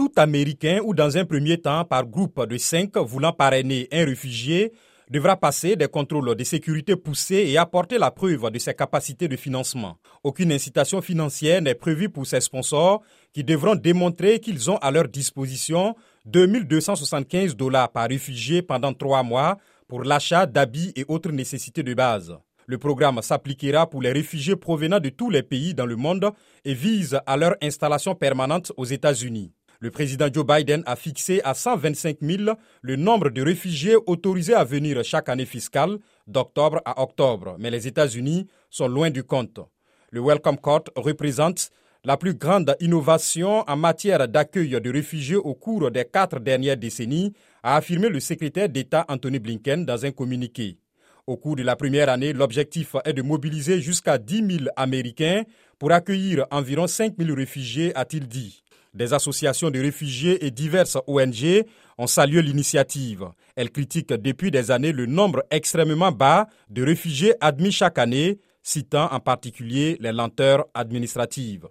tout Américain ou dans un premier temps par groupe de cinq voulant parrainer un réfugié devra passer des contrôles de sécurité poussés et apporter la preuve de ses capacités de financement. Aucune incitation financière n'est prévue pour ces sponsors qui devront démontrer qu'ils ont à leur disposition 2275 dollars par réfugié pendant trois mois pour l'achat d'habits et autres nécessités de base. Le programme s'appliquera pour les réfugiés provenant de tous les pays dans le monde et vise à leur installation permanente aux États-Unis. Le président Joe Biden a fixé à 125 000 le nombre de réfugiés autorisés à venir chaque année fiscale, d'octobre à octobre, mais les États-Unis sont loin du compte. Le Welcome Court représente la plus grande innovation en matière d'accueil de réfugiés au cours des quatre dernières décennies, a affirmé le secrétaire d'État Anthony Blinken dans un communiqué. Au cours de la première année, l'objectif est de mobiliser jusqu'à 10 000 Américains pour accueillir environ 5 000 réfugiés, a-t-il dit. Des associations de réfugiés et diverses ONG ont salué l'initiative. Elles critiquent depuis des années le nombre extrêmement bas de réfugiés admis chaque année, citant en particulier les lenteurs administratives.